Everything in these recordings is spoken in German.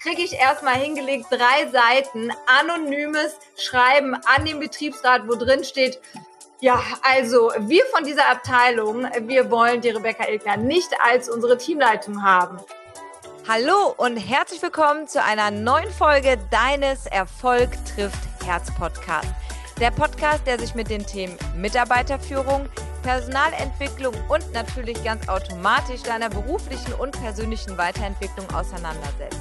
kriege ich erstmal hingelegt drei Seiten anonymes Schreiben an den Betriebsrat, wo drin steht, ja, also wir von dieser Abteilung, wir wollen die Rebecca Ilkner nicht als unsere Teamleitung haben. Hallo und herzlich willkommen zu einer neuen Folge deines Erfolg trifft Herz Podcast. Der Podcast, der sich mit den Themen Mitarbeiterführung, Personalentwicklung und natürlich ganz automatisch deiner beruflichen und persönlichen Weiterentwicklung auseinandersetzt.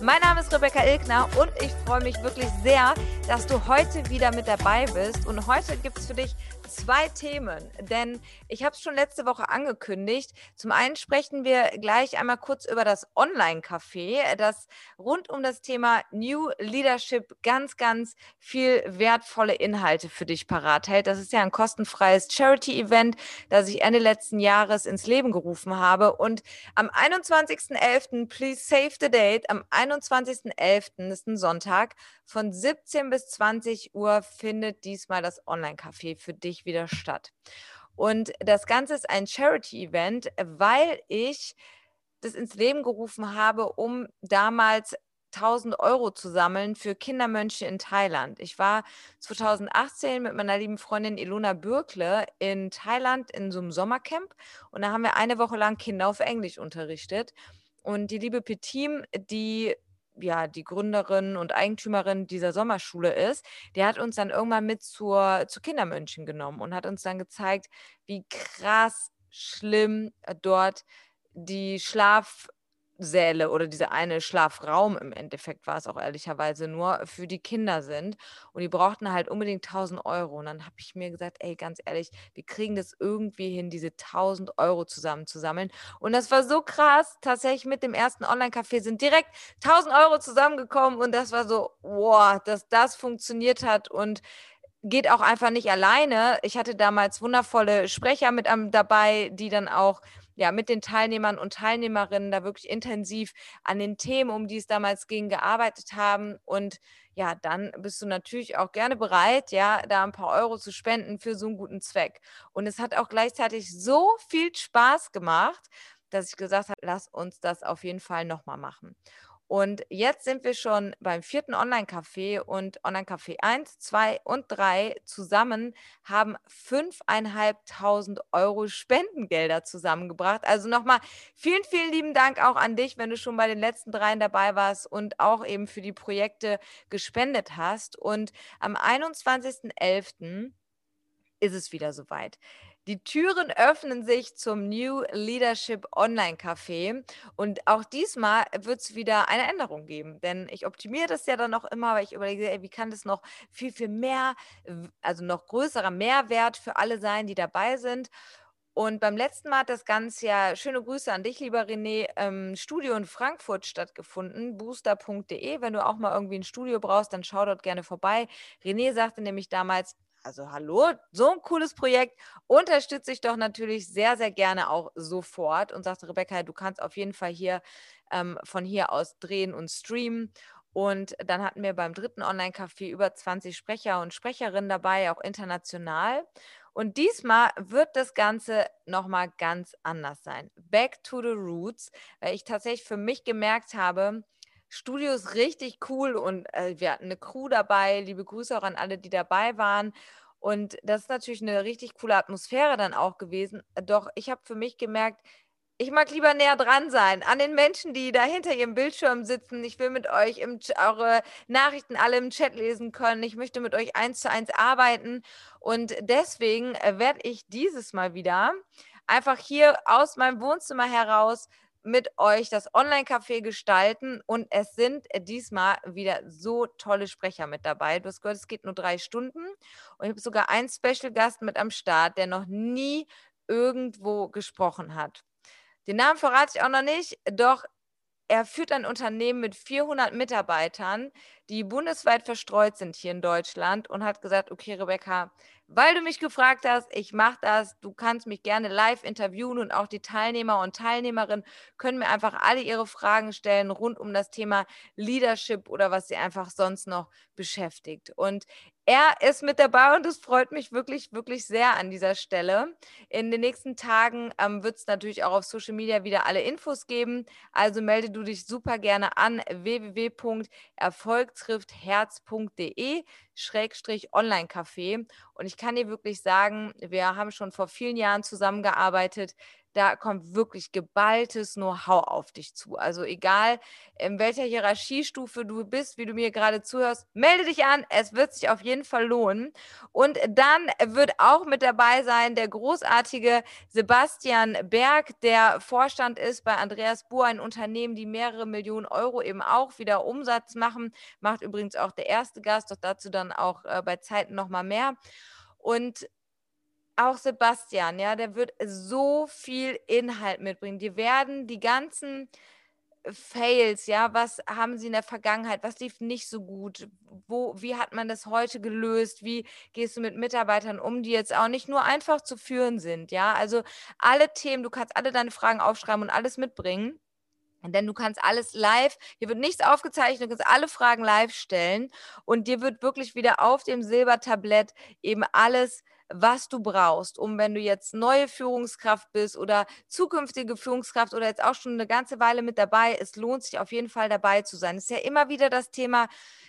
Mein Name ist Rebecca Ilkner und ich freue mich wirklich sehr, dass du heute wieder mit dabei bist. Und heute gibt es für dich zwei Themen, denn ich habe es schon letzte Woche angekündigt. Zum einen sprechen wir gleich einmal kurz über das Online-Café, das rund um das Thema New Leadership ganz, ganz viel wertvolle Inhalte für dich parat hält. Das ist ja ein kostenfreies Charity-Event, das ich Ende letzten Jahres ins Leben gerufen habe. Und am 21.11., please save the date, am 21.11. ist ein Sonntag, von 17 bis 20 Uhr findet diesmal das Online-Café für dich wieder statt. Und das Ganze ist ein Charity-Event, weil ich das ins Leben gerufen habe, um damals 1000 Euro zu sammeln für Kindermönche in Thailand. Ich war 2018 mit meiner lieben Freundin Ilona Bürkle in Thailand in so einem Sommercamp und da haben wir eine Woche lang Kinder auf Englisch unterrichtet. Und die liebe Petim, die ja die Gründerin und Eigentümerin dieser Sommerschule ist, die hat uns dann irgendwann mit zur, zu Kindermönchen genommen und hat uns dann gezeigt, wie krass schlimm äh, dort die Schlaf Säle oder dieser eine Schlafraum im Endeffekt war es auch ehrlicherweise nur für die Kinder sind. Und die brauchten halt unbedingt 1000 Euro. Und dann habe ich mir gesagt, ey, ganz ehrlich, wir kriegen das irgendwie hin, diese 1000 Euro zusammenzusammeln. Und das war so krass. Tatsächlich mit dem ersten Online-Café sind direkt 1000 Euro zusammengekommen. Und das war so, wow, dass das funktioniert hat. Und geht auch einfach nicht alleine. Ich hatte damals wundervolle Sprecher mit dabei, die dann auch ja, mit den Teilnehmern und Teilnehmerinnen da wirklich intensiv an den Themen, um die es damals ging, gearbeitet haben. Und ja, dann bist du natürlich auch gerne bereit, ja, da ein paar Euro zu spenden für so einen guten Zweck. Und es hat auch gleichzeitig so viel Spaß gemacht, dass ich gesagt habe, lass uns das auf jeden Fall nochmal machen. Und jetzt sind wir schon beim vierten Online-Café und Online-Café 1, 2 und 3 zusammen haben 5.500 Euro Spendengelder zusammengebracht. Also nochmal vielen, vielen lieben Dank auch an dich, wenn du schon bei den letzten dreien dabei warst und auch eben für die Projekte gespendet hast. Und am 21.11. ist es wieder soweit. Die Türen öffnen sich zum New Leadership Online Café und auch diesmal wird es wieder eine Änderung geben, denn ich optimiere das ja dann noch immer, weil ich überlege, ey, wie kann das noch viel, viel mehr, also noch größerer Mehrwert für alle sein, die dabei sind. Und beim letzten Mal hat das Ganze ja, schöne Grüße an dich, lieber René, ähm, Studio in Frankfurt stattgefunden, booster.de. Wenn du auch mal irgendwie ein Studio brauchst, dann schau dort gerne vorbei. René sagte nämlich damals, also hallo, so ein cooles Projekt unterstütze ich doch natürlich sehr, sehr gerne auch sofort und sagte, Rebecca, du kannst auf jeden Fall hier ähm, von hier aus drehen und streamen. Und dann hatten wir beim dritten Online-Café über 20 Sprecher und Sprecherinnen dabei, auch international. Und diesmal wird das Ganze nochmal ganz anders sein. Back to the Roots, weil ich tatsächlich für mich gemerkt habe, Studio ist richtig cool und äh, wir hatten eine Crew dabei. Liebe Grüße auch an alle, die dabei waren. Und das ist natürlich eine richtig coole Atmosphäre dann auch gewesen. Doch ich habe für mich gemerkt, ich mag lieber näher dran sein, an den Menschen, die da hinter ihrem Bildschirm sitzen. Ich will mit euch im, eure Nachrichten alle im Chat lesen können. Ich möchte mit euch eins zu eins arbeiten. Und deswegen äh, werde ich dieses Mal wieder einfach hier aus meinem Wohnzimmer heraus mit euch das Online-Café gestalten und es sind diesmal wieder so tolle Sprecher mit dabei. Du hast gehört, es geht nur drei Stunden und ich habe sogar einen Special-Gast mit am Start, der noch nie irgendwo gesprochen hat. Den Namen verrate ich auch noch nicht, doch er führt ein Unternehmen mit 400 Mitarbeitern, die bundesweit verstreut sind hier in Deutschland und hat gesagt, okay, Rebecca, weil du mich gefragt hast. Ich mache das. Du kannst mich gerne live interviewen und auch die Teilnehmer und Teilnehmerinnen können mir einfach alle ihre Fragen stellen rund um das Thema Leadership oder was sie einfach sonst noch beschäftigt. Und er ist mit dabei und es freut mich wirklich, wirklich sehr an dieser Stelle. In den nächsten Tagen ähm, wird es natürlich auch auf Social Media wieder alle Infos geben. Also melde du dich super gerne an www.erfolgtrifftherz.de Schrägstrich Online-Café. Und ich kann dir wirklich sagen, wir haben schon vor vielen Jahren zusammengearbeitet da kommt wirklich geballtes Know-how auf dich zu. Also egal, in welcher Hierarchiestufe du bist, wie du mir gerade zuhörst, melde dich an. Es wird sich auf jeden Fall lohnen. Und dann wird auch mit dabei sein der großartige Sebastian Berg, der Vorstand ist bei Andreas Buhr, ein Unternehmen, die mehrere Millionen Euro eben auch wieder Umsatz machen. Macht übrigens auch der erste Gast, doch dazu dann auch äh, bei Zeiten nochmal mehr. Und auch Sebastian, ja, der wird so viel Inhalt mitbringen. Die werden die ganzen Fails, ja, was haben sie in der Vergangenheit, was lief nicht so gut, wo, wie hat man das heute gelöst, wie gehst du mit Mitarbeitern um, die jetzt auch nicht nur einfach zu führen sind, ja, also alle Themen, du kannst alle deine Fragen aufschreiben und alles mitbringen. Denn du kannst alles live, hier wird nichts aufgezeichnet, du kannst alle Fragen live stellen und dir wird wirklich wieder auf dem Silbertablett eben alles was du brauchst, um wenn du jetzt neue Führungskraft bist oder zukünftige Führungskraft oder jetzt auch schon eine ganze Weile mit dabei, es lohnt sich auf jeden Fall dabei zu sein. Es ist ja immer wieder das Thema,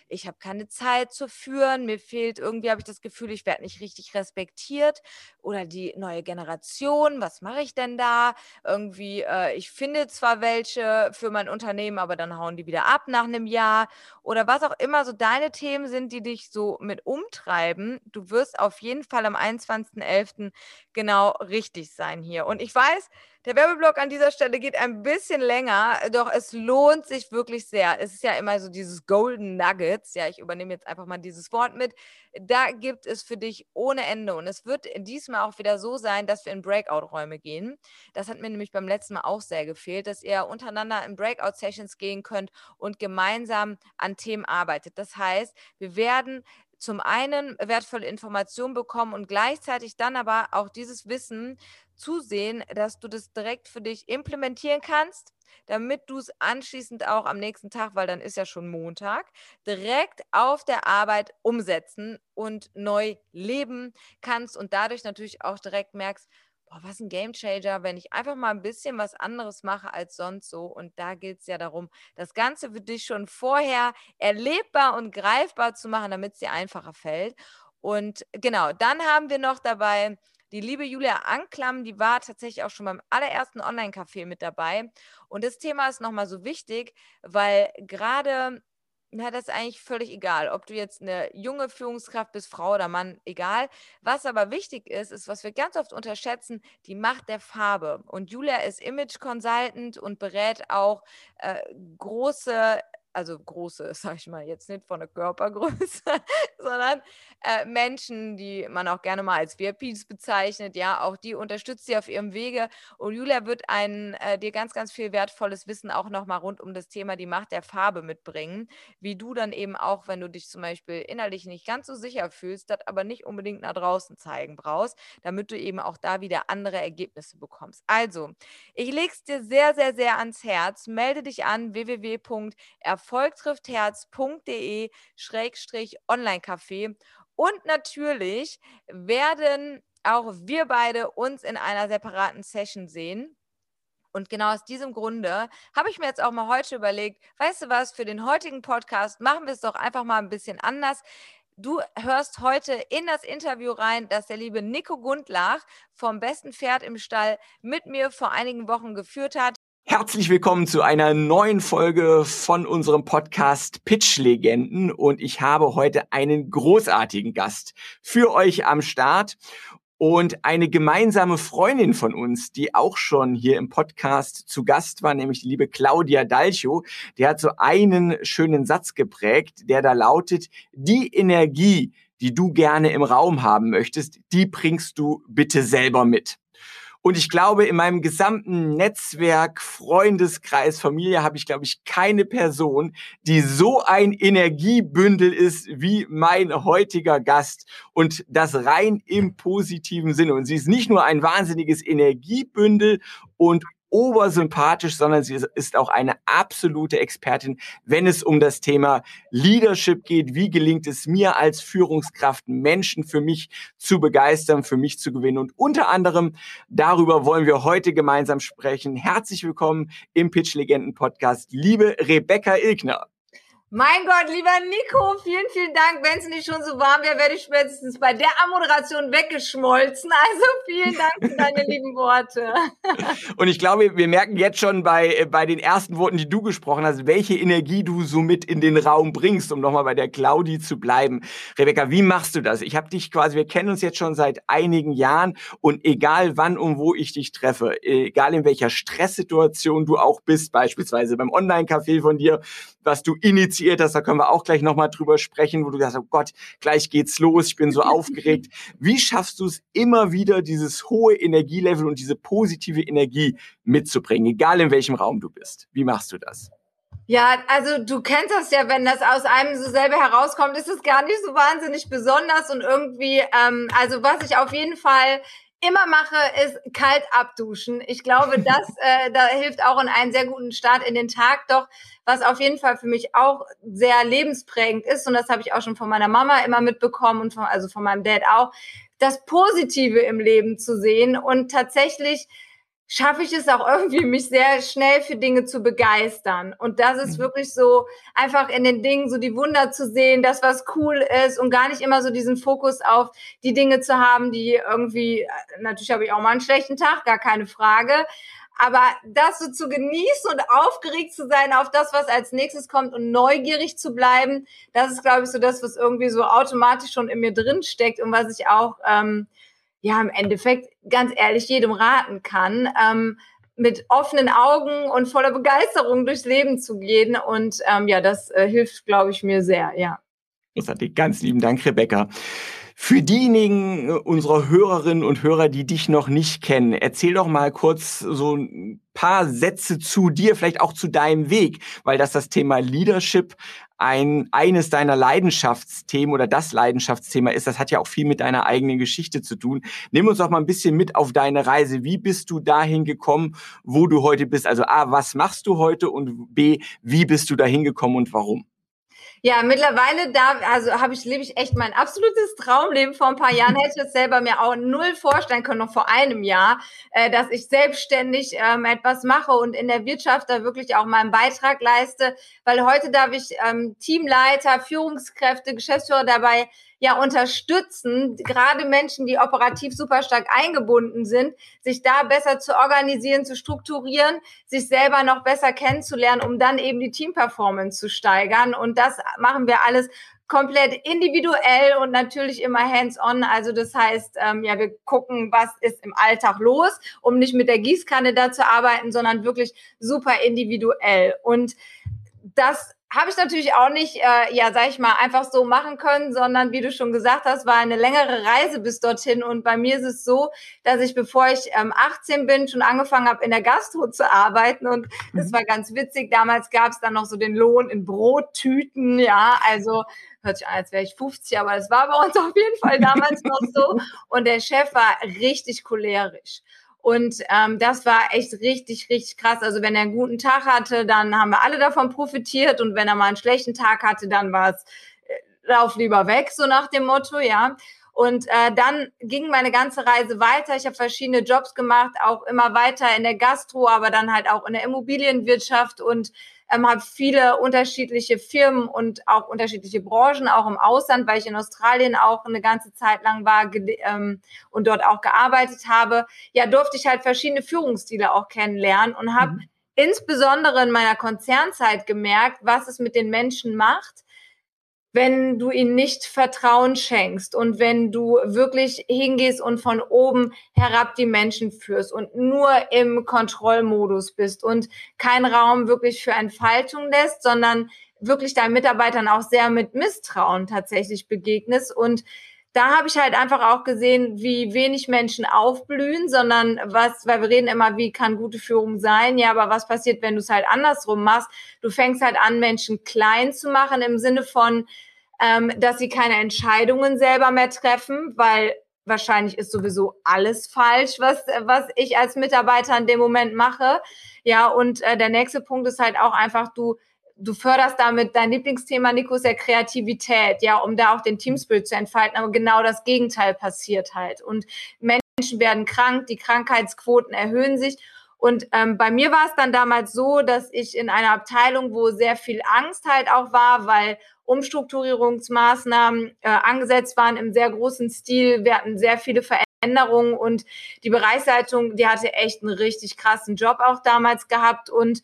ich habe keine Zeit zu führen, mir fehlt irgendwie, habe ich das Gefühl, ich werde nicht richtig respektiert oder die neue Generation, was mache ich denn da? Irgendwie, äh, ich finde zwar welche für mein Unternehmen, aber dann hauen die wieder ab nach einem Jahr oder was auch immer so deine Themen sind, die dich so mit umtreiben. Du wirst auf jeden Fall am 21.11. genau richtig sein hier. Und ich weiß, der Werbeblock an dieser Stelle geht ein bisschen länger, doch es lohnt sich wirklich sehr. Es ist ja immer so dieses Golden Nuggets. Ja, ich übernehme jetzt einfach mal dieses Wort mit. Da gibt es für dich ohne Ende. Und es wird diesmal auch wieder so sein, dass wir in Breakout-Räume gehen. Das hat mir nämlich beim letzten Mal auch sehr gefehlt, dass ihr untereinander in Breakout-Sessions gehen könnt und gemeinsam an Themen arbeitet. Das heißt, wir werden zum einen wertvolle Informationen bekommen und gleichzeitig dann aber auch dieses Wissen zusehen, dass du das direkt für dich implementieren kannst, damit du es anschließend auch am nächsten Tag, weil dann ist ja schon Montag, direkt auf der Arbeit umsetzen und neu leben kannst und dadurch natürlich auch direkt merkst, boah, was ein Gamechanger, wenn ich einfach mal ein bisschen was anderes mache als sonst so. Und da geht es ja darum, das Ganze für dich schon vorher erlebbar und greifbar zu machen, damit es dir einfacher fällt. Und genau, dann haben wir noch dabei die liebe Julia Anklam, die war tatsächlich auch schon beim allerersten Online-Café mit dabei. Und das Thema ist nochmal so wichtig, weil gerade na, das ist eigentlich völlig egal, ob du jetzt eine junge Führungskraft bist, Frau oder Mann, egal. Was aber wichtig ist, ist, was wir ganz oft unterschätzen, die Macht der Farbe. Und Julia ist Image Consultant und berät auch äh, große also große, sag ich mal, jetzt nicht von der Körpergröße, sondern äh, Menschen, die man auch gerne mal als VIPs bezeichnet, ja, auch die unterstützt sie auf ihrem Wege. Und Julia wird ein, äh, dir ganz, ganz viel wertvolles Wissen auch nochmal rund um das Thema die Macht der Farbe mitbringen, wie du dann eben auch, wenn du dich zum Beispiel innerlich nicht ganz so sicher fühlst, das aber nicht unbedingt nach draußen zeigen brauchst, damit du eben auch da wieder andere Ergebnisse bekommst. Also, ich lege es dir sehr, sehr, sehr ans Herz. Melde dich an www.erfolg erfolgtrifftherz.de Schrägstrich Online-Café. Und natürlich werden auch wir beide uns in einer separaten Session sehen. Und genau aus diesem Grunde habe ich mir jetzt auch mal heute überlegt, weißt du was, für den heutigen Podcast machen wir es doch einfach mal ein bisschen anders. Du hörst heute in das Interview rein, das der liebe Nico Gundlach vom besten Pferd im Stall mit mir vor einigen Wochen geführt hat. Herzlich willkommen zu einer neuen Folge von unserem Podcast Pitch Legenden und ich habe heute einen großartigen Gast für euch am Start und eine gemeinsame Freundin von uns, die auch schon hier im Podcast zu Gast war, nämlich die liebe Claudia Dalcho, die hat so einen schönen Satz geprägt, der da lautet, die Energie, die du gerne im Raum haben möchtest, die bringst du bitte selber mit. Und ich glaube, in meinem gesamten Netzwerk, Freundeskreis, Familie habe ich, glaube ich, keine Person, die so ein Energiebündel ist wie mein heutiger Gast. Und das rein im positiven Sinne. Und sie ist nicht nur ein wahnsinniges Energiebündel und obersympathisch, sondern sie ist auch eine absolute Expertin, wenn es um das Thema Leadership geht. Wie gelingt es mir als Führungskraft, Menschen für mich zu begeistern, für mich zu gewinnen? Und unter anderem darüber wollen wir heute gemeinsam sprechen. Herzlich willkommen im Pitch Legenden Podcast, liebe Rebecca Ilkner. Mein Gott, lieber Nico, vielen, vielen Dank. Wenn es nicht schon so warm wäre, werde ich spätestens bei der Ammoderation weggeschmolzen. Also vielen Dank für deine lieben Worte. Und ich glaube, wir merken jetzt schon bei, bei den ersten Worten, die du gesprochen hast, welche Energie du so mit in den Raum bringst, um nochmal bei der Claudi zu bleiben. Rebecca, wie machst du das? Ich habe dich quasi, wir kennen uns jetzt schon seit einigen Jahren und egal wann und wo ich dich treffe, egal in welcher Stresssituation du auch bist, beispielsweise beim Online-Café von dir, was du initiiert hast, da können wir auch gleich nochmal drüber sprechen, wo du sagst, oh Gott, gleich geht's los, ich bin so aufgeregt. Wie schaffst du es immer wieder, dieses hohe Energielevel und diese positive Energie mitzubringen, egal in welchem Raum du bist? Wie machst du das? Ja, also du kennst das ja, wenn das aus einem so selber herauskommt, ist es gar nicht so wahnsinnig besonders und irgendwie, ähm, also was ich auf jeden Fall immer mache, ist kalt abduschen. Ich glaube, das äh, da hilft auch in einen sehr guten Start in den Tag. Doch was auf jeden Fall für mich auch sehr lebensprägend ist, und das habe ich auch schon von meiner Mama immer mitbekommen und von, also von meinem Dad auch, das Positive im Leben zu sehen und tatsächlich schaffe ich es auch irgendwie, mich sehr schnell für Dinge zu begeistern. Und das ist mhm. wirklich so, einfach in den Dingen so die Wunder zu sehen, das, was cool ist und gar nicht immer so diesen Fokus auf die Dinge zu haben, die irgendwie, natürlich habe ich auch mal einen schlechten Tag, gar keine Frage. Aber das so zu genießen und aufgeregt zu sein auf das, was als nächstes kommt und neugierig zu bleiben, das ist, glaube ich, so das, was irgendwie so automatisch schon in mir drin steckt und was ich auch, ähm, ja, im Endeffekt ganz ehrlich jedem raten kann, ähm, mit offenen Augen und voller Begeisterung durchs Leben zu gehen. Und ähm, ja, das äh, hilft, glaube ich, mir sehr, ja. Großartig. Ganz lieben Dank, Rebecca. Für diejenigen äh, unserer Hörerinnen und Hörer, die dich noch nicht kennen, erzähl doch mal kurz so ein paar Sätze zu dir, vielleicht auch zu deinem Weg, weil das das Thema Leadership ein, eines deiner Leidenschaftsthemen oder das Leidenschaftsthema ist. Das hat ja auch viel mit deiner eigenen Geschichte zu tun. Nimm uns doch mal ein bisschen mit auf deine Reise. Wie bist du dahin gekommen, wo du heute bist? Also A, was machst du heute? Und B, wie bist du dahin gekommen und warum? Ja, mittlerweile da, also habe ich, lebe ich echt mein absolutes Traumleben. Vor ein paar Jahren hätte ich es selber mir auch null vorstellen können, noch vor einem Jahr, äh, dass ich selbstständig ähm, etwas mache und in der Wirtschaft da wirklich auch meinen Beitrag leiste. Weil heute darf ich ähm, Teamleiter, Führungskräfte, Geschäftsführer dabei ja unterstützen, gerade Menschen, die operativ super stark eingebunden sind, sich da besser zu organisieren, zu strukturieren, sich selber noch besser kennenzulernen, um dann eben die Teamperformance zu steigern. Und das machen wir alles komplett individuell und natürlich immer hands-on. Also das heißt, ähm, ja, wir gucken, was ist im Alltag los, um nicht mit der Gießkanne da zu arbeiten, sondern wirklich super individuell. Und das habe ich natürlich auch nicht, äh, ja, sag ich mal, einfach so machen können, sondern wie du schon gesagt hast, war eine längere Reise bis dorthin. Und bei mir ist es so, dass ich, bevor ich ähm, 18 bin, schon angefangen habe, in der Gastro zu arbeiten. Und das mhm. war ganz witzig. Damals gab es dann noch so den Lohn in Brottüten, ja, also hört sich an, als wäre ich 50, aber das war bei uns auf jeden Fall damals noch so. Und der Chef war richtig cholerisch. Und ähm, das war echt richtig, richtig krass. Also wenn er einen guten Tag hatte, dann haben wir alle davon profitiert. Und wenn er mal einen schlechten Tag hatte, dann war es, äh, lauf lieber weg, so nach dem Motto, ja. Und äh, dann ging meine ganze Reise weiter. Ich habe verschiedene Jobs gemacht, auch immer weiter in der Gastro, aber dann halt auch in der Immobilienwirtschaft und ähm, habe viele unterschiedliche Firmen und auch unterschiedliche Branchen, auch im Ausland, weil ich in Australien auch eine ganze Zeit lang war ähm, und dort auch gearbeitet habe. Ja, durfte ich halt verschiedene Führungsstile auch kennenlernen und habe mhm. insbesondere in meiner Konzernzeit gemerkt, was es mit den Menschen macht, wenn du ihnen nicht Vertrauen schenkst und wenn du wirklich hingehst und von oben herab die Menschen führst und nur im Kontrollmodus bist und keinen Raum wirklich für Entfaltung lässt, sondern wirklich deinen Mitarbeitern auch sehr mit Misstrauen tatsächlich begegnest und da habe ich halt einfach auch gesehen, wie wenig Menschen aufblühen, sondern was, weil wir reden immer, wie kann gute Führung sein? Ja, aber was passiert, wenn du es halt andersrum machst? Du fängst halt an, Menschen klein zu machen im Sinne von, ähm, dass sie keine Entscheidungen selber mehr treffen, weil wahrscheinlich ist sowieso alles falsch, was, was ich als Mitarbeiter in dem Moment mache. Ja, und äh, der nächste Punkt ist halt auch einfach, du du förderst damit dein Lieblingsthema, Nico, ist Kreativität, ja, um da auch den Teamspirit zu entfalten. Aber genau das Gegenteil passiert halt. Und Menschen werden krank, die Krankheitsquoten erhöhen sich. Und ähm, bei mir war es dann damals so, dass ich in einer Abteilung, wo sehr viel Angst halt auch war, weil Umstrukturierungsmaßnahmen äh, angesetzt waren im sehr großen Stil. Wir hatten sehr viele Veränderungen und die Bereichsleitung, die hatte echt einen richtig krassen Job auch damals gehabt und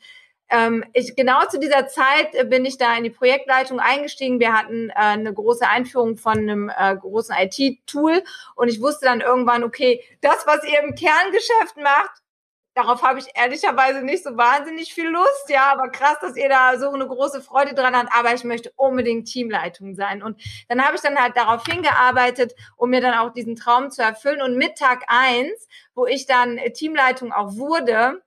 ähm, ich, genau zu dieser Zeit äh, bin ich da in die Projektleitung eingestiegen. Wir hatten äh, eine große Einführung von einem äh, großen IT-Tool und ich wusste dann irgendwann, okay, das, was ihr im Kerngeschäft macht, darauf habe ich ehrlicherweise nicht so wahnsinnig viel Lust, ja, aber krass, dass ihr da so eine große Freude dran habt, aber ich möchte unbedingt Teamleitung sein. Und dann habe ich dann halt darauf hingearbeitet, um mir dann auch diesen Traum zu erfüllen. Und mit Tag eins, wo ich dann Teamleitung auch wurde,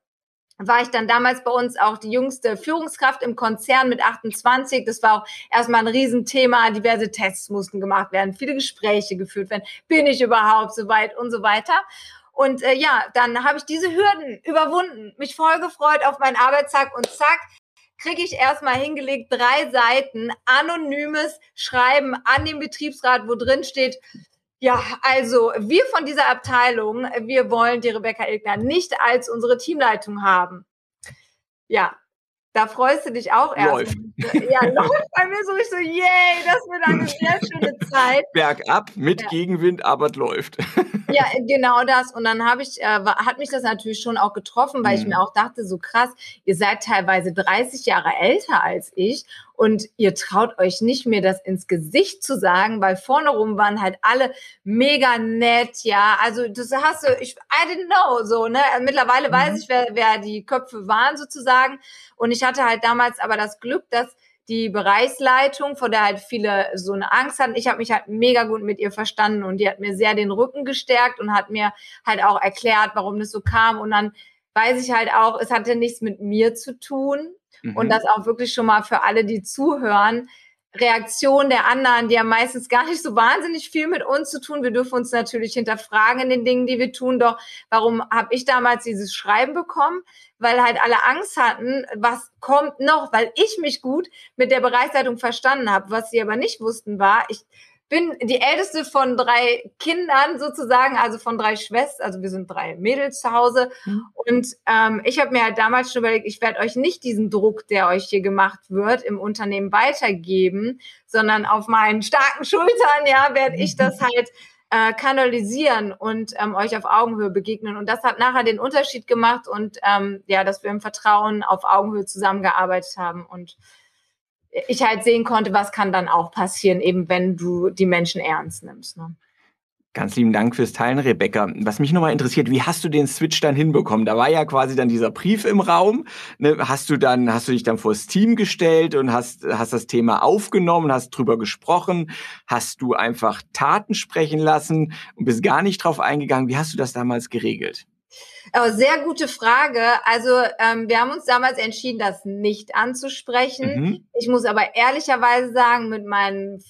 war ich dann damals bei uns auch die jüngste Führungskraft im Konzern mit 28. Das war auch erstmal ein Riesenthema. Diverse Tests mussten gemacht werden, viele Gespräche geführt werden. Bin ich überhaupt so weit und so weiter. Und äh, ja, dann habe ich diese Hürden überwunden, mich voll gefreut auf meinen Arbeitstag und zack, kriege ich erstmal hingelegt drei Seiten anonymes Schreiben an den Betriebsrat, wo drin steht, ja, also wir von dieser Abteilung, wir wollen die Rebecca Ilgner nicht als unsere Teamleitung haben. Ja, da freust du dich auch erst. Läuft. Ja, läuft bei mir so. Ich so, yay, das wird eine sehr schöne Zeit. Bergab mit ja. Gegenwind, aber es läuft. Ja, genau das. Und dann habe ich, äh, hat mich das natürlich schon auch getroffen, weil mhm. ich mir auch dachte, so krass, ihr seid teilweise 30 Jahre älter als ich und ihr traut euch nicht mehr das ins Gesicht zu sagen, weil vorne rum waren halt alle mega nett, ja. Also das hast du, ich, I didn't know, so, ne. Mittlerweile mhm. weiß ich, wer, wer die Köpfe waren sozusagen. Und ich hatte halt damals aber das Glück, dass die Bereichsleitung, vor der halt viele so eine Angst hatten. Ich habe mich halt mega gut mit ihr verstanden und die hat mir sehr den Rücken gestärkt und hat mir halt auch erklärt, warum das so kam. Und dann weiß ich halt auch, es hatte nichts mit mir zu tun. Mhm. Und das auch wirklich schon mal für alle, die zuhören. Reaktion der anderen, die haben meistens gar nicht so wahnsinnig viel mit uns zu tun. Wir dürfen uns natürlich hinterfragen in den Dingen, die wir tun. Doch warum habe ich damals dieses Schreiben bekommen? Weil halt alle Angst hatten, was kommt noch, weil ich mich gut mit der Bereichsleitung verstanden habe. Was sie aber nicht wussten war, ich bin die älteste von drei Kindern sozusagen, also von drei Schwestern, also wir sind drei Mädels zu Hause. Mhm. Und ähm, ich habe mir halt damals schon überlegt, ich werde euch nicht diesen Druck, der euch hier gemacht wird, im Unternehmen weitergeben, sondern auf meinen starken Schultern, ja, werde ich das halt äh, kanalisieren und ähm, euch auf Augenhöhe begegnen. Und das hat nachher den Unterschied gemacht und ähm, ja, dass wir im Vertrauen auf Augenhöhe zusammengearbeitet haben und ich halt sehen konnte, was kann dann auch passieren, eben wenn du die Menschen ernst nimmst. Ne? Ganz lieben Dank fürs Teilen, Rebecca. Was mich nochmal interessiert, wie hast du den Switch dann hinbekommen? Da war ja quasi dann dieser Brief im Raum. Ne? Hast du dann, hast du dich dann vors Team gestellt und hast, hast das Thema aufgenommen, hast drüber gesprochen? Hast du einfach Taten sprechen lassen und bist gar nicht drauf eingegangen? Wie hast du das damals geregelt? Aber sehr gute Frage. Also ähm, wir haben uns damals entschieden, das nicht anzusprechen. Mhm. Ich muss aber ehrlicherweise sagen, mit meinen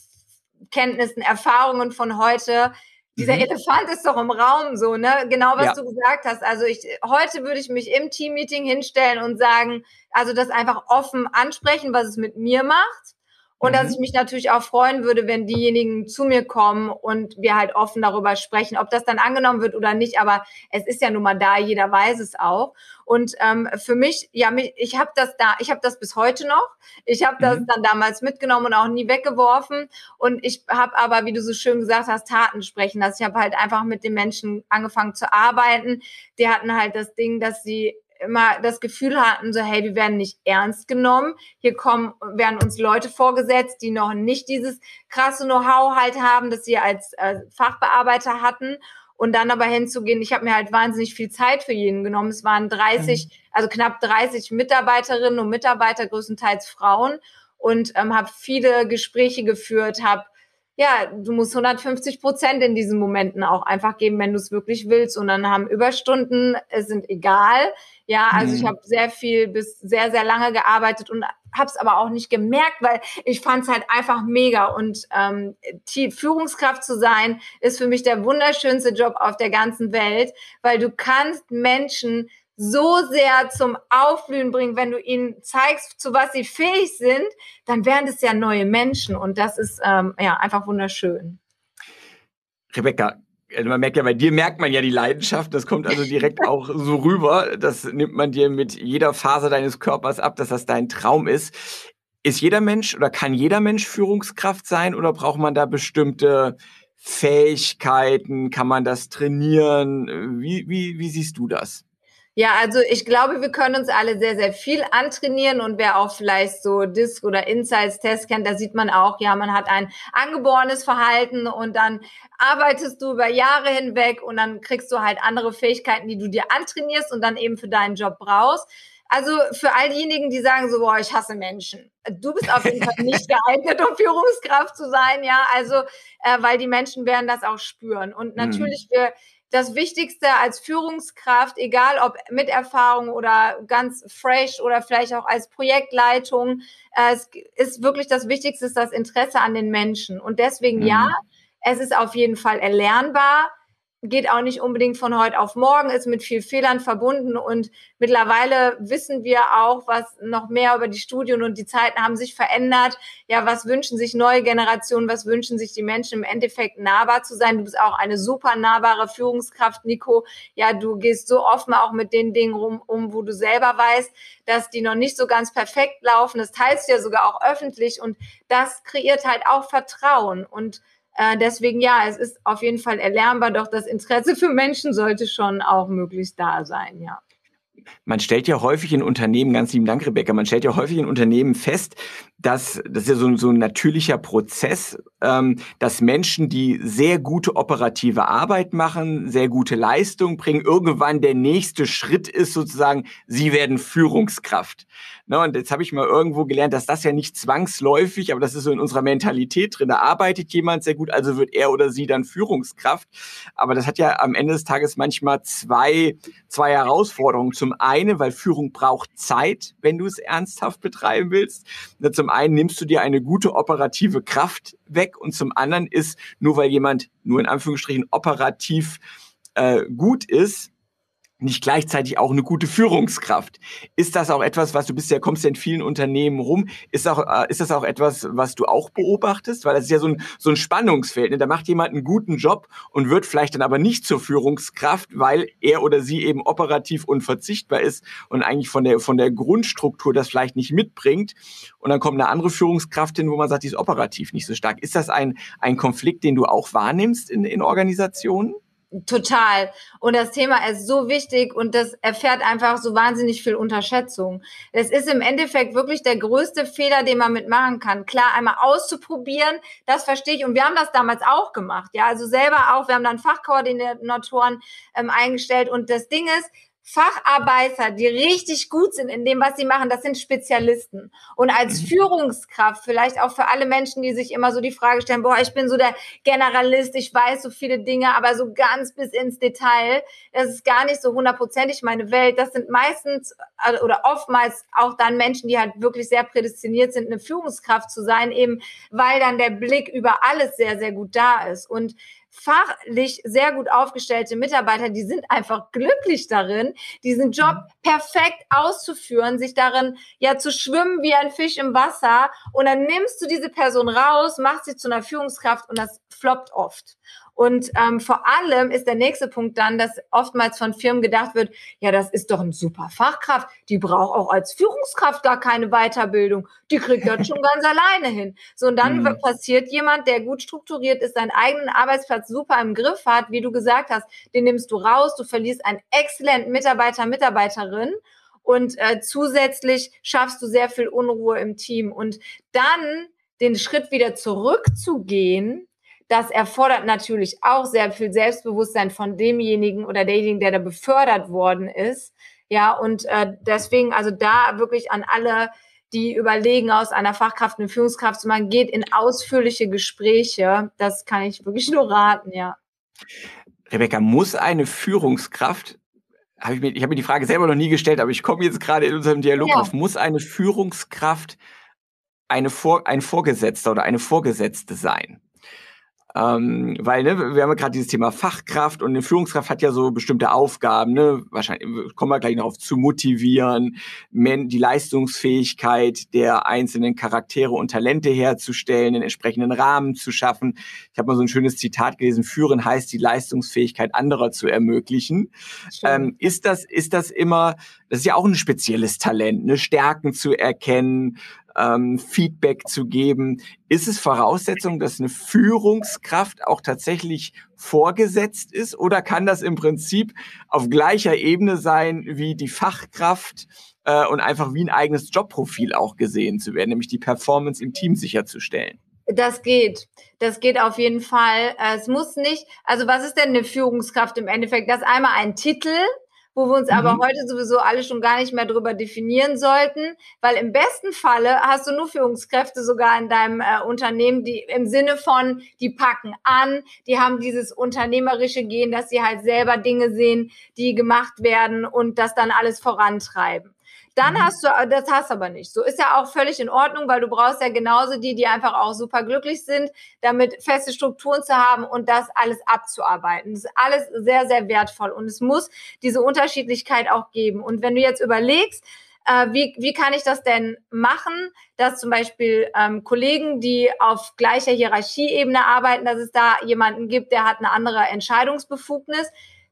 Kenntnissen, Erfahrungen von heute, dieser mhm. Elefant ist doch im Raum so, ne? Genau, was ja. du gesagt hast. Also ich, heute würde ich mich im Teammeeting hinstellen und sagen, also das einfach offen ansprechen, was es mit mir macht. Und mhm. dass ich mich natürlich auch freuen würde, wenn diejenigen zu mir kommen und wir halt offen darüber sprechen, ob das dann angenommen wird oder nicht. Aber es ist ja nun mal da, jeder weiß es auch. Und ähm, für mich, ja, mich, ich habe das da, ich habe das bis heute noch. Ich habe das mhm. dann damals mitgenommen und auch nie weggeworfen. Und ich habe aber, wie du so schön gesagt hast, Taten sprechen lassen. Ich habe halt einfach mit den Menschen angefangen zu arbeiten. Die hatten halt das Ding, dass sie immer das Gefühl hatten, so hey, wir werden nicht ernst genommen. Hier kommen, werden uns Leute vorgesetzt, die noch nicht dieses krasse Know-how halt haben, das sie als äh, Fachbearbeiter hatten. Und dann aber hinzugehen, ich habe mir halt wahnsinnig viel Zeit für jeden genommen. Es waren 30, mhm. also knapp 30 Mitarbeiterinnen und Mitarbeiter, größtenteils Frauen. Und ähm, habe viele Gespräche geführt, habe ja, du musst 150 Prozent in diesen Momenten auch einfach geben, wenn du es wirklich willst. Und dann haben Überstunden, es sind egal. Ja, also mhm. ich habe sehr viel bis sehr, sehr lange gearbeitet und habe es aber auch nicht gemerkt, weil ich fand es halt einfach mega. Und ähm, die Führungskraft zu sein, ist für mich der wunderschönste Job auf der ganzen Welt, weil du kannst Menschen so sehr zum Aufblühen bringen, wenn du ihnen zeigst, zu was sie fähig sind, dann werden es ja neue Menschen und das ist ähm, ja einfach wunderschön. Rebecca, also man merkt ja, bei dir merkt man ja die Leidenschaft, das kommt also direkt auch so rüber, das nimmt man dir mit jeder Phase deines Körpers ab, dass das dein Traum ist. Ist jeder Mensch oder kann jeder Mensch Führungskraft sein oder braucht man da bestimmte Fähigkeiten? Kann man das trainieren? Wie, wie, wie siehst du das? Ja, also ich glaube, wir können uns alle sehr, sehr viel antrainieren und wer auch vielleicht so Disk- oder Insights-Test kennt, da sieht man auch, ja, man hat ein angeborenes Verhalten und dann arbeitest du über Jahre hinweg und dann kriegst du halt andere Fähigkeiten, die du dir antrainierst und dann eben für deinen Job brauchst. Also für all diejenigen, die sagen so, boah, ich hasse Menschen. Du bist auf jeden Fall nicht geeignet, um Führungskraft zu sein, ja. Also, äh, weil die Menschen werden das auch spüren. Und mhm. natürlich, wir das Wichtigste als Führungskraft, egal ob mit Erfahrung oder ganz fresh oder vielleicht auch als Projektleitung, äh, es ist wirklich das Wichtigste, ist das Interesse an den Menschen. Und deswegen mhm. ja, es ist auf jeden Fall erlernbar geht auch nicht unbedingt von heute auf morgen, ist mit viel Fehlern verbunden und mittlerweile wissen wir auch, was noch mehr über die Studien und die Zeiten haben sich verändert. Ja, was wünschen sich neue Generationen, was wünschen sich die Menschen im Endeffekt nahbar zu sein? Du bist auch eine super nahbare Führungskraft, Nico. Ja, du gehst so offen auch mit den Dingen rum, um, wo du selber weißt, dass die noch nicht so ganz perfekt laufen. Das teilst du ja sogar auch öffentlich und das kreiert halt auch Vertrauen und äh, deswegen ja, es ist auf jeden Fall erlernbar, doch das Interesse für Menschen sollte schon auch möglichst da sein, ja. Man stellt ja häufig in Unternehmen, ganz lieben Dank, Rebecca, man stellt ja häufig in Unternehmen fest, dass das ist ja so, so ein natürlicher Prozess, ähm, dass Menschen, die sehr gute operative Arbeit machen, sehr gute Leistung bringen, irgendwann der nächste Schritt ist sozusagen, sie werden Führungskraft. Ne, und jetzt habe ich mal irgendwo gelernt, dass das ja nicht zwangsläufig, aber das ist so in unserer Mentalität drin. Da arbeitet jemand sehr gut, also wird er oder sie dann Führungskraft. Aber das hat ja am Ende des Tages manchmal zwei, zwei Herausforderungen. Zum einen, weil Führung braucht Zeit, wenn du es ernsthaft betreiben willst. Zum einen nimmst du dir eine gute operative Kraft weg und zum anderen ist, nur weil jemand nur in Anführungsstrichen operativ äh, gut ist, nicht gleichzeitig auch eine gute Führungskraft. Ist das auch etwas, was du bist ja kommst ja in vielen Unternehmen rum, ist auch äh, ist das auch etwas, was du auch beobachtest, weil das ist ja so ein so ein Spannungsfeld, ne? da macht jemand einen guten Job und wird vielleicht dann aber nicht zur Führungskraft, weil er oder sie eben operativ unverzichtbar ist und eigentlich von der von der Grundstruktur das vielleicht nicht mitbringt und dann kommt eine andere Führungskraft hin, wo man sagt, die ist operativ nicht so stark. Ist das ein ein Konflikt, den du auch wahrnimmst in in Organisationen? Total. Und das Thema ist so wichtig und das erfährt einfach so wahnsinnig viel Unterschätzung. Es ist im Endeffekt wirklich der größte Fehler, den man mitmachen kann. Klar, einmal auszuprobieren, das verstehe ich. Und wir haben das damals auch gemacht. Ja, also selber auch. Wir haben dann Fachkoordinatoren ähm, eingestellt. Und das Ding ist, Facharbeiter, die richtig gut sind in dem, was sie machen, das sind Spezialisten. Und als mhm. Führungskraft, vielleicht auch für alle Menschen, die sich immer so die Frage stellen, boah, ich bin so der Generalist, ich weiß so viele Dinge, aber so ganz bis ins Detail, das ist gar nicht so hundertprozentig meine Welt. Das sind meistens äh, oder oftmals auch dann Menschen, die halt wirklich sehr prädestiniert sind, eine Führungskraft zu sein, eben weil dann der Blick über alles sehr, sehr gut da ist. Und fachlich sehr gut aufgestellte Mitarbeiter, die sind einfach glücklich darin, diesen Job mhm. perfekt auszuführen, sich darin ja zu schwimmen wie ein Fisch im Wasser und dann nimmst du diese Person raus, machst sie zu einer Führungskraft und das floppt oft. Und ähm, vor allem ist der nächste Punkt dann, dass oftmals von Firmen gedacht wird, ja, das ist doch ein super Fachkraft, die braucht auch als Führungskraft gar keine Weiterbildung, die kriegt das schon ganz alleine hin. So, und dann mhm. passiert jemand, der gut strukturiert ist, seinen eigenen Arbeitsplatz super im Griff hat, wie du gesagt hast, den nimmst du raus, du verlierst einen exzellenten Mitarbeiter, Mitarbeiterin und äh, zusätzlich schaffst du sehr viel Unruhe im Team. Und dann den Schritt wieder zurückzugehen, das erfordert natürlich auch sehr viel Selbstbewusstsein von demjenigen oder derjenigen, der da befördert worden ist. Ja, und äh, deswegen also da wirklich an alle die überlegen, aus einer Fachkraft eine Führungskraft zu machen, geht in ausführliche Gespräche. Das kann ich wirklich nur raten, ja. Rebecca, muss eine Führungskraft, hab ich, mir, ich habe mir die Frage selber noch nie gestellt, aber ich komme jetzt gerade in unserem Dialog ja. auf, muss eine Führungskraft eine Vor ein Vorgesetzter oder eine Vorgesetzte sein? Ähm, weil, ne, wir haben ja gerade dieses Thema Fachkraft und eine Führungskraft hat ja so bestimmte Aufgaben, ne, wahrscheinlich kommen wir gleich noch auf zu motivieren, die Leistungsfähigkeit der einzelnen Charaktere und Talente herzustellen, den entsprechenden Rahmen zu schaffen. Ich habe mal so ein schönes Zitat gelesen, führen heißt die Leistungsfähigkeit anderer zu ermöglichen. Ähm, ist das, ist das immer, das ist ja auch ein spezielles Talent, ne, Stärken zu erkennen, ähm, Feedback zu geben. Ist es Voraussetzung, dass eine Führungskraft auch tatsächlich vorgesetzt ist oder kann das im Prinzip auf gleicher Ebene sein wie die Fachkraft äh, und einfach wie ein eigenes Jobprofil auch gesehen zu werden, nämlich die Performance im Team sicherzustellen? Das geht. Das geht auf jeden Fall. Es muss nicht, also was ist denn eine Führungskraft im Endeffekt? Das ist einmal ein Titel, wo wir uns mhm. aber heute sowieso alle schon gar nicht mehr drüber definieren sollten, weil im besten Falle hast du nur Führungskräfte sogar in deinem äh, Unternehmen, die im Sinne von, die packen an, die haben dieses unternehmerische Gehen, dass sie halt selber Dinge sehen, die gemacht werden und das dann alles vorantreiben. Dann mhm. hast du, das hast du aber nicht. So ist ja auch völlig in Ordnung, weil du brauchst ja genauso die, die einfach auch super glücklich sind, damit feste Strukturen zu haben und das alles abzuarbeiten. Das ist alles sehr, sehr wertvoll und es muss diese Unterschiedlichkeit auch geben. Und wenn du jetzt überlegst, äh, wie, wie kann ich das denn machen, dass zum Beispiel ähm, Kollegen, die auf gleicher Hierarchieebene arbeiten, dass es da jemanden gibt, der hat eine andere Entscheidungsbefugnis,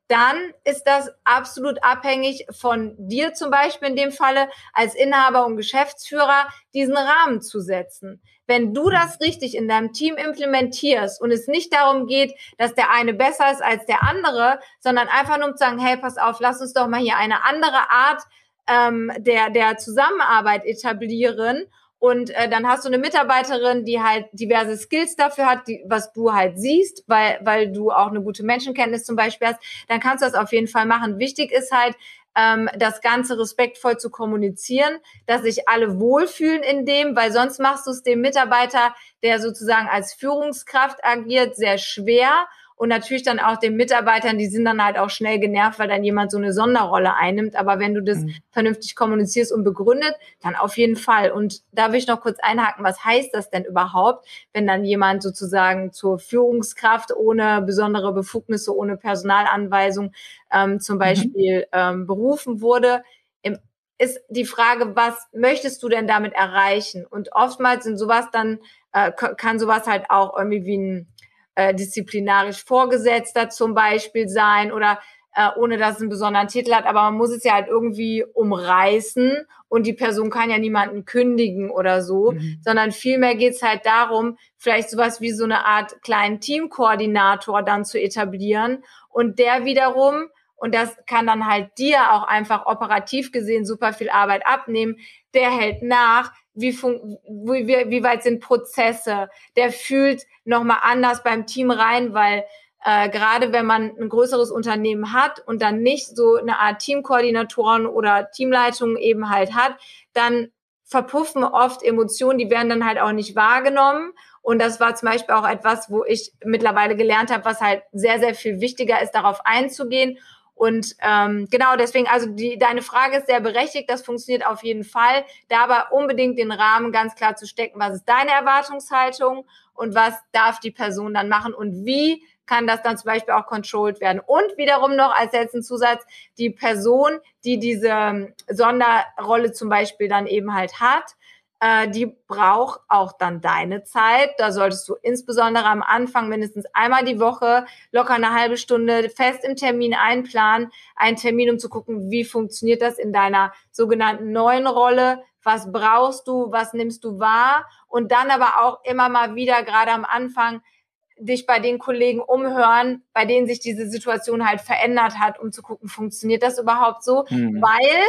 dann ist das absolut abhängig von dir zum Beispiel in dem Falle als Inhaber und Geschäftsführer, diesen Rahmen zu setzen. Wenn du das richtig in deinem Team implementierst und es nicht darum geht, dass der eine besser ist als der andere, sondern einfach nur um zu sagen, hey, pass auf, lass uns doch mal hier eine andere Art ähm, der, der Zusammenarbeit etablieren und äh, dann hast du eine Mitarbeiterin, die halt diverse Skills dafür hat, die, was du halt siehst, weil, weil du auch eine gute Menschenkenntnis zum Beispiel hast. Dann kannst du das auf jeden Fall machen. Wichtig ist halt, ähm, das Ganze respektvoll zu kommunizieren, dass sich alle wohlfühlen in dem, weil sonst machst du es dem Mitarbeiter, der sozusagen als Führungskraft agiert, sehr schwer und natürlich dann auch den Mitarbeitern, die sind dann halt auch schnell genervt, weil dann jemand so eine Sonderrolle einnimmt. Aber wenn du das mhm. vernünftig kommunizierst und begründet, dann auf jeden Fall. Und da will ich noch kurz einhaken, was heißt das denn überhaupt, wenn dann jemand sozusagen zur Führungskraft ohne besondere Befugnisse, ohne Personalanweisung ähm, zum mhm. Beispiel mhm. ähm, berufen wurde? Im ist die Frage, was möchtest du denn damit erreichen? Und oftmals sind sowas dann, äh, kann sowas halt auch irgendwie wie ein äh, disziplinarisch Vorgesetzter zum Beispiel sein oder äh, ohne dass es einen besonderen Titel hat, aber man muss es ja halt irgendwie umreißen und die Person kann ja niemanden kündigen oder so, mhm. sondern vielmehr geht's halt darum, vielleicht sowas wie so eine Art kleinen Teamkoordinator dann zu etablieren und der wiederum und das kann dann halt dir auch einfach operativ gesehen super viel Arbeit abnehmen. Der hält nach, wie, wie, wie weit sind Prozesse, der fühlt nochmal anders beim Team rein, weil äh, gerade wenn man ein größeres Unternehmen hat und dann nicht so eine Art Teamkoordinatoren oder Teamleitung eben halt hat, dann verpuffen oft Emotionen, die werden dann halt auch nicht wahrgenommen. Und das war zum Beispiel auch etwas, wo ich mittlerweile gelernt habe, was halt sehr, sehr viel wichtiger ist, darauf einzugehen und ähm, genau deswegen, also die, deine Frage ist sehr berechtigt, das funktioniert auf jeden Fall. Da aber unbedingt den Rahmen ganz klar zu stecken, was ist deine Erwartungshaltung und was darf die Person dann machen und wie kann das dann zum Beispiel auch controlled werden. Und wiederum noch als letzten Zusatz, die Person, die diese ähm, Sonderrolle zum Beispiel dann eben halt hat, äh, die braucht auch dann deine Zeit. Da solltest du insbesondere am Anfang mindestens einmal die Woche locker eine halbe Stunde fest im Termin einplanen. Einen Termin, um zu gucken, wie funktioniert das in deiner sogenannten neuen Rolle. Was brauchst du? Was nimmst du wahr? Und dann aber auch immer mal wieder, gerade am Anfang, dich bei den Kollegen umhören, bei denen sich diese Situation halt verändert hat, um zu gucken, funktioniert das überhaupt so? Mhm. Weil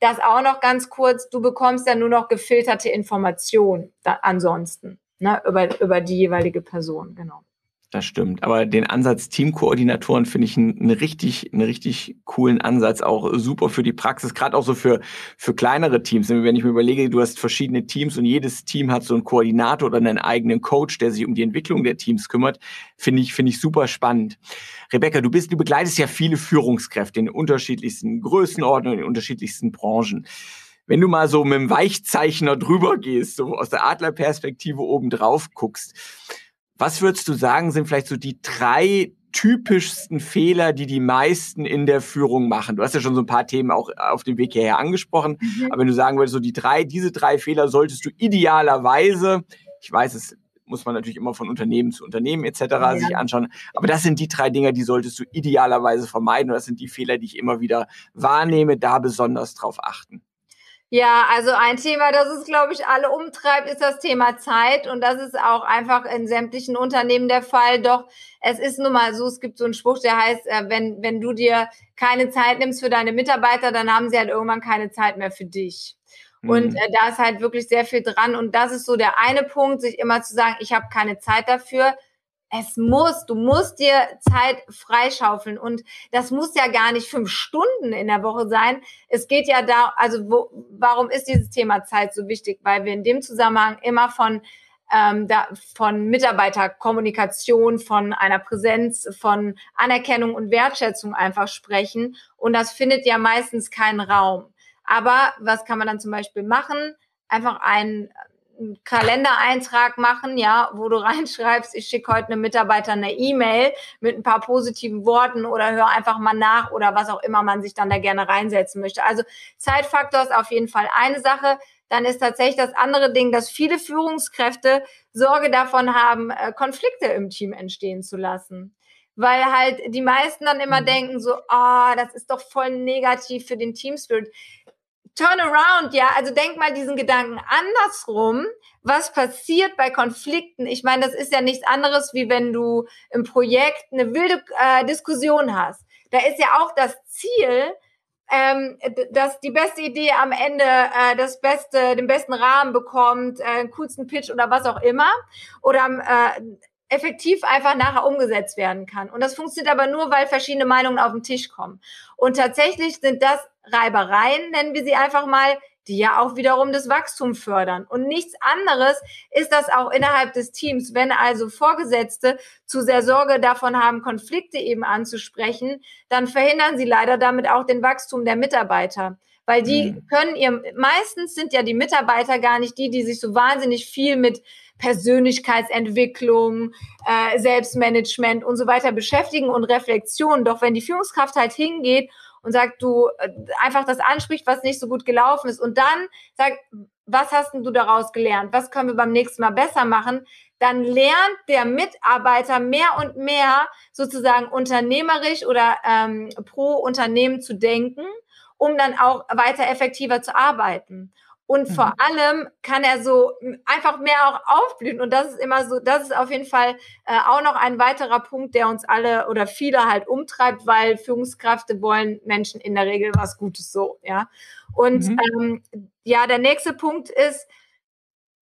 das auch noch ganz kurz, du bekommst ja nur noch gefilterte Informationen ansonsten, ne, über, über die jeweilige Person, genau. Das stimmt. Aber den Ansatz Teamkoordinatoren finde ich einen richtig, einen richtig coolen Ansatz. Auch super für die Praxis, gerade auch so für, für kleinere Teams. Wenn ich mir überlege, du hast verschiedene Teams und jedes Team hat so einen Koordinator oder einen eigenen Coach, der sich um die Entwicklung der Teams kümmert, finde ich, finde ich super spannend. Rebecca, du bist, du begleitest ja viele Führungskräfte in unterschiedlichsten Größenordnungen, in unterschiedlichsten Branchen. Wenn du mal so mit dem Weichzeichner drüber gehst, so aus der Adlerperspektive oben drauf guckst, was würdest du sagen, sind vielleicht so die drei typischsten Fehler, die die meisten in der Führung machen? Du hast ja schon so ein paar Themen auch auf dem Weg hierher angesprochen. Mhm. Aber wenn du sagen würdest, so die drei, diese drei Fehler solltest du idealerweise, ich weiß, es muss man natürlich immer von Unternehmen zu Unternehmen etc. Ja. sich anschauen. Aber das sind die drei Dinge, die solltest du idealerweise vermeiden. Und das sind die Fehler, die ich immer wieder wahrnehme, da besonders drauf achten. Ja, also ein Thema, das es, glaube ich, alle umtreibt, ist das Thema Zeit. Und das ist auch einfach in sämtlichen Unternehmen der Fall. Doch es ist nun mal so, es gibt so einen Spruch, der heißt, äh, wenn, wenn du dir keine Zeit nimmst für deine Mitarbeiter, dann haben sie halt irgendwann keine Zeit mehr für dich. Mhm. Und äh, da ist halt wirklich sehr viel dran. Und das ist so der eine Punkt, sich immer zu sagen, ich habe keine Zeit dafür es muss, du musst dir Zeit freischaufeln und das muss ja gar nicht fünf Stunden in der Woche sein. Es geht ja da, also wo, warum ist dieses Thema Zeit so wichtig? Weil wir in dem Zusammenhang immer von ähm, da, von Mitarbeiterkommunikation, von einer Präsenz, von Anerkennung und Wertschätzung einfach sprechen und das findet ja meistens keinen Raum. Aber was kann man dann zum Beispiel machen? Einfach ein einen Kalendereintrag machen, ja, wo du reinschreibst, ich schicke heute einem Mitarbeiter eine E-Mail mit ein paar positiven Worten oder hör einfach mal nach oder was auch immer man sich dann da gerne reinsetzen möchte. Also Zeitfaktor ist auf jeden Fall eine Sache. Dann ist tatsächlich das andere Ding, dass viele Führungskräfte Sorge davon haben, äh, Konflikte im Team entstehen zu lassen weil halt die meisten dann immer mhm. denken so, ah, oh, das ist doch voll negativ für den Team Spirit. Turnaround, ja, also denk mal diesen Gedanken andersrum. Was passiert bei Konflikten? Ich meine, das ist ja nichts anderes, wie wenn du im Projekt eine wilde äh, Diskussion hast. Da ist ja auch das Ziel, ähm, dass die beste Idee am Ende äh, das beste, den besten Rahmen bekommt, äh, den coolsten Pitch oder was auch immer. Oder äh, effektiv einfach nachher umgesetzt werden kann. Und das funktioniert aber nur, weil verschiedene Meinungen auf den Tisch kommen. Und tatsächlich sind das Reibereien, nennen wir sie einfach mal, die ja auch wiederum das Wachstum fördern. Und nichts anderes ist das auch innerhalb des Teams. Wenn also Vorgesetzte zu sehr Sorge davon haben, Konflikte eben anzusprechen, dann verhindern sie leider damit auch den Wachstum der Mitarbeiter. Weil die mhm. können ihr, meistens sind ja die Mitarbeiter gar nicht die, die sich so wahnsinnig viel mit Persönlichkeitsentwicklung, äh, Selbstmanagement und so weiter beschäftigen und Reflexion. Doch wenn die Führungskraft halt hingeht und sagt, du äh, einfach das anspricht, was nicht so gut gelaufen ist und dann sagt, was hast denn du daraus gelernt? Was können wir beim nächsten Mal besser machen? Dann lernt der Mitarbeiter mehr und mehr sozusagen unternehmerisch oder ähm, pro Unternehmen zu denken, um dann auch weiter effektiver zu arbeiten. Und mhm. vor allem kann er so einfach mehr auch aufblühen. Und das ist immer so, das ist auf jeden Fall äh, auch noch ein weiterer Punkt, der uns alle oder viele halt umtreibt, weil Führungskräfte wollen Menschen in der Regel was Gutes so, ja. Und mhm. ähm, ja, der nächste Punkt ist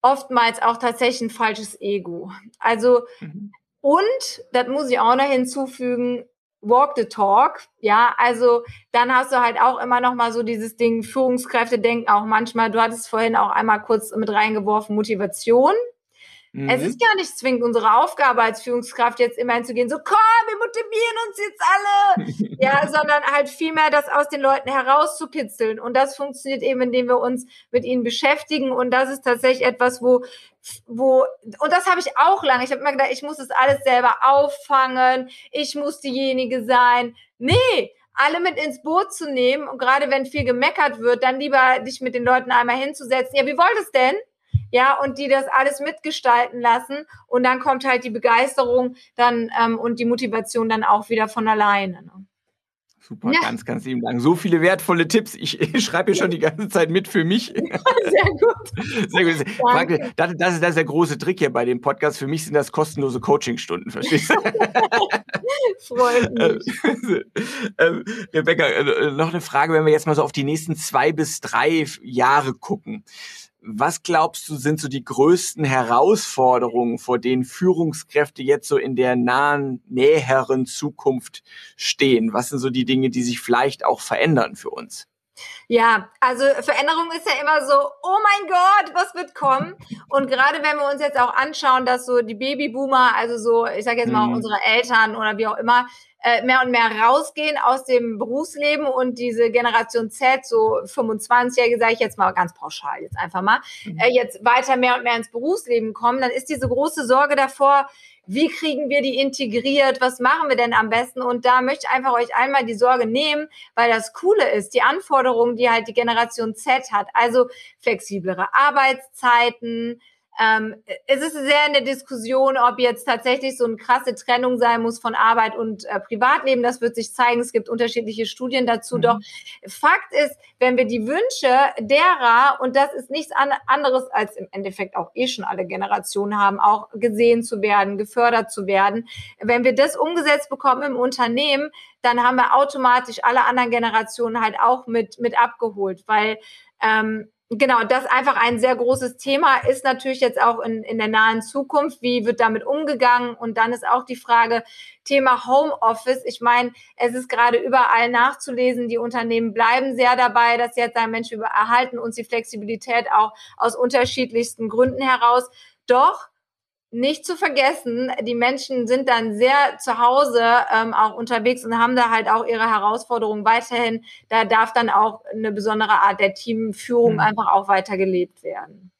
oftmals auch tatsächlich ein falsches Ego. Also, mhm. und, das muss ich auch noch hinzufügen, walk the talk, ja, also dann hast du halt auch immer noch mal so dieses Ding, Führungskräfte denken auch manchmal, du hattest vorhin auch einmal kurz mit reingeworfen, Motivation, Mhm. Es ist gar nicht zwingend unsere Aufgabe als Führungskraft jetzt immer hinzugehen, so komm, wir motivieren uns jetzt alle. ja, sondern halt vielmehr das aus den Leuten herauszukitzeln. Und das funktioniert eben, indem wir uns mit ihnen beschäftigen. Und das ist tatsächlich etwas, wo, wo, und das habe ich auch lange. Ich habe immer gedacht, ich muss das alles selber auffangen. Ich muss diejenige sein. Nee, alle mit ins Boot zu nehmen und gerade wenn viel gemeckert wird, dann lieber dich mit den Leuten einmal hinzusetzen. Ja, wie wollt es denn? Ja, und die das alles mitgestalten lassen. Und dann kommt halt die Begeisterung dann ähm, und die Motivation dann auch wieder von alleine. Ne? Super, ja. ganz, ganz lieben Dank. So viele wertvolle Tipps. Ich, ich schreibe hier schon die ganze Zeit mit für mich. Sehr gut. Sehr gut. Frage, das, das, ist, das ist der große Trick hier bei dem Podcast. Für mich sind das kostenlose Coachingstunden, verstehst du? Freut mich. Ähm, ähm, Rebecca, äh, noch eine Frage, wenn wir jetzt mal so auf die nächsten zwei bis drei Jahre gucken. Was glaubst du, sind so die größten Herausforderungen, vor denen Führungskräfte jetzt so in der nahen, näheren Zukunft stehen? Was sind so die Dinge, die sich vielleicht auch verändern für uns? Ja, also Veränderung ist ja immer so, oh mein Gott, was wird kommen? Und gerade wenn wir uns jetzt auch anschauen, dass so die Babyboomer, also so, ich sage jetzt mal mhm. unsere Eltern oder wie auch immer, äh, mehr und mehr rausgehen aus dem Berufsleben und diese Generation Z, so 25-Jährige, sage ich jetzt mal ganz pauschal jetzt einfach mal, mhm. äh, jetzt weiter mehr und mehr ins Berufsleben kommen, dann ist diese große Sorge davor, wie kriegen wir die integriert, was machen wir denn am besten? Und da möchte ich einfach euch einmal die Sorge nehmen, weil das Coole ist, die Anforderungen, die halt die Generation Z hat, also flexiblere Arbeitszeiten, ähm, es ist sehr in der Diskussion, ob jetzt tatsächlich so eine krasse Trennung sein muss von Arbeit und äh, Privatleben. Das wird sich zeigen. Es gibt unterschiedliche Studien dazu. Mhm. Doch Fakt ist, wenn wir die Wünsche derer, und das ist nichts an, anderes als im Endeffekt auch eh schon alle Generationen haben, auch gesehen zu werden, gefördert zu werden, wenn wir das umgesetzt bekommen im Unternehmen, dann haben wir automatisch alle anderen Generationen halt auch mit, mit abgeholt, weil ähm, Genau, das einfach ein sehr großes Thema ist natürlich jetzt auch in, in der nahen Zukunft. Wie wird damit umgegangen? Und dann ist auch die Frage, Thema Homeoffice. Ich meine, es ist gerade überall nachzulesen. Die Unternehmen bleiben sehr dabei, dass jetzt sagen, Mensch, wir erhalten uns die Flexibilität auch aus unterschiedlichsten Gründen heraus. Doch nicht zu vergessen, die Menschen sind dann sehr zu Hause ähm, auch unterwegs und haben da halt auch ihre Herausforderungen weiterhin. Da darf dann auch eine besondere Art der Teamführung mhm. einfach auch weiter gelebt werden.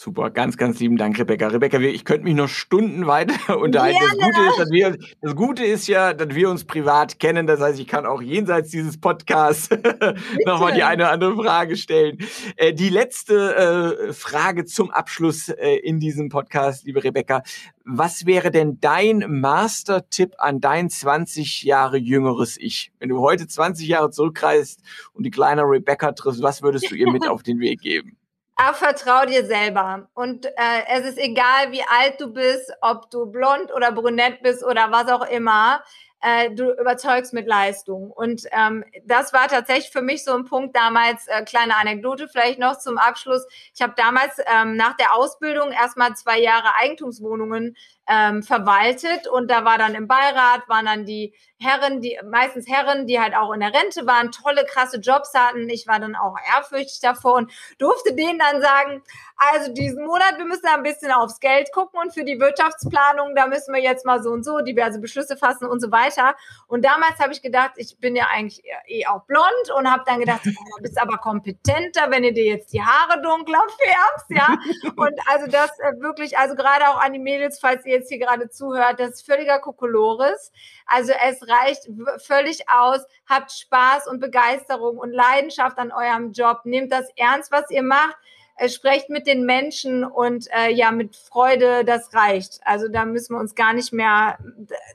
Super, ganz, ganz lieben Dank, Rebecca. Rebecca, ich könnte mich noch Stunden weiter unterhalten. Das Gute, ist, dass wir, das Gute ist ja, dass wir uns privat kennen. Das heißt, ich kann auch jenseits dieses Podcasts nochmal die eine oder andere Frage stellen. Äh, die letzte äh, Frage zum Abschluss äh, in diesem Podcast, liebe Rebecca. Was wäre denn dein Master-Tipp an dein 20 Jahre jüngeres Ich? Wenn du heute 20 Jahre zurückreist und die kleine Rebecca triffst, was würdest du ihr mit auf den Weg geben? Aber vertrau dir selber. Und äh, es ist egal, wie alt du bist, ob du blond oder brünett bist oder was auch immer. Äh, du überzeugst mit Leistung. Und ähm, das war tatsächlich für mich so ein Punkt damals, äh, kleine Anekdote vielleicht noch zum Abschluss. Ich habe damals ähm, nach der Ausbildung erstmal zwei Jahre Eigentumswohnungen ähm, verwaltet und da war dann im Beirat, waren dann die Herren, die meistens Herren, die halt auch in der Rente waren, tolle, krasse Jobs hatten. Ich war dann auch ehrfürchtig davor und durfte denen dann sagen, also diesen Monat, wir müssen ein bisschen aufs Geld gucken und für die Wirtschaftsplanung, da müssen wir jetzt mal so und so diverse Beschlüsse fassen und so weiter. Und damals habe ich gedacht, ich bin ja eigentlich eh auch blond und habe dann gedacht, oh, du bist aber kompetenter, wenn du dir jetzt die Haare dunkler färbst, ja. Und also das äh, wirklich, also gerade auch an die Mädels, falls ihr jetzt hier gerade zuhört, das ist völliger Kokolores. Also es reicht völlig aus. Habt Spaß und Begeisterung und Leidenschaft an eurem Job. Nehmt das ernst, was ihr macht. Äh, sprecht mit den Menschen und äh, ja, mit Freude, das reicht. Also da müssen wir uns gar nicht mehr,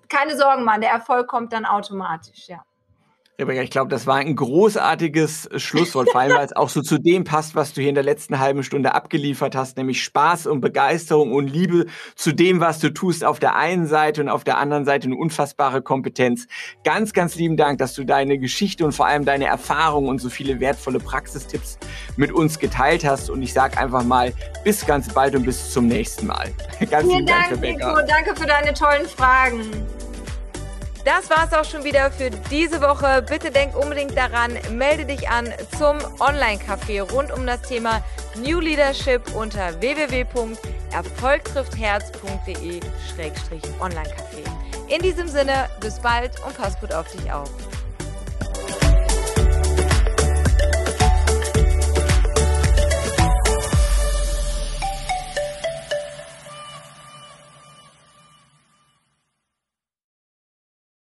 keine Sorgen machen, der Erfolg kommt dann automatisch, ja. Rebecca, ich glaube, das war ein großartiges Schlusswort, vor allem weil es auch so zu dem passt, was du hier in der letzten halben Stunde abgeliefert hast, nämlich Spaß und Begeisterung und Liebe zu dem, was du tust auf der einen Seite und auf der anderen Seite eine unfassbare Kompetenz. Ganz, ganz lieben Dank, dass du deine Geschichte und vor allem deine Erfahrungen und so viele wertvolle Praxistipps mit uns geteilt hast. Und ich sage einfach mal, bis ganz bald und bis zum nächsten Mal. Ganz Vielen Dank, Dank Rebecca. Nico. Danke für deine tollen Fragen. Das war es auch schon wieder für diese Woche. Bitte denk unbedingt daran, melde dich an zum Online-Café rund um das Thema New Leadership unter www.erfolgtriftherz.de-online-café. In diesem Sinne, bis bald und pass gut auf dich auf.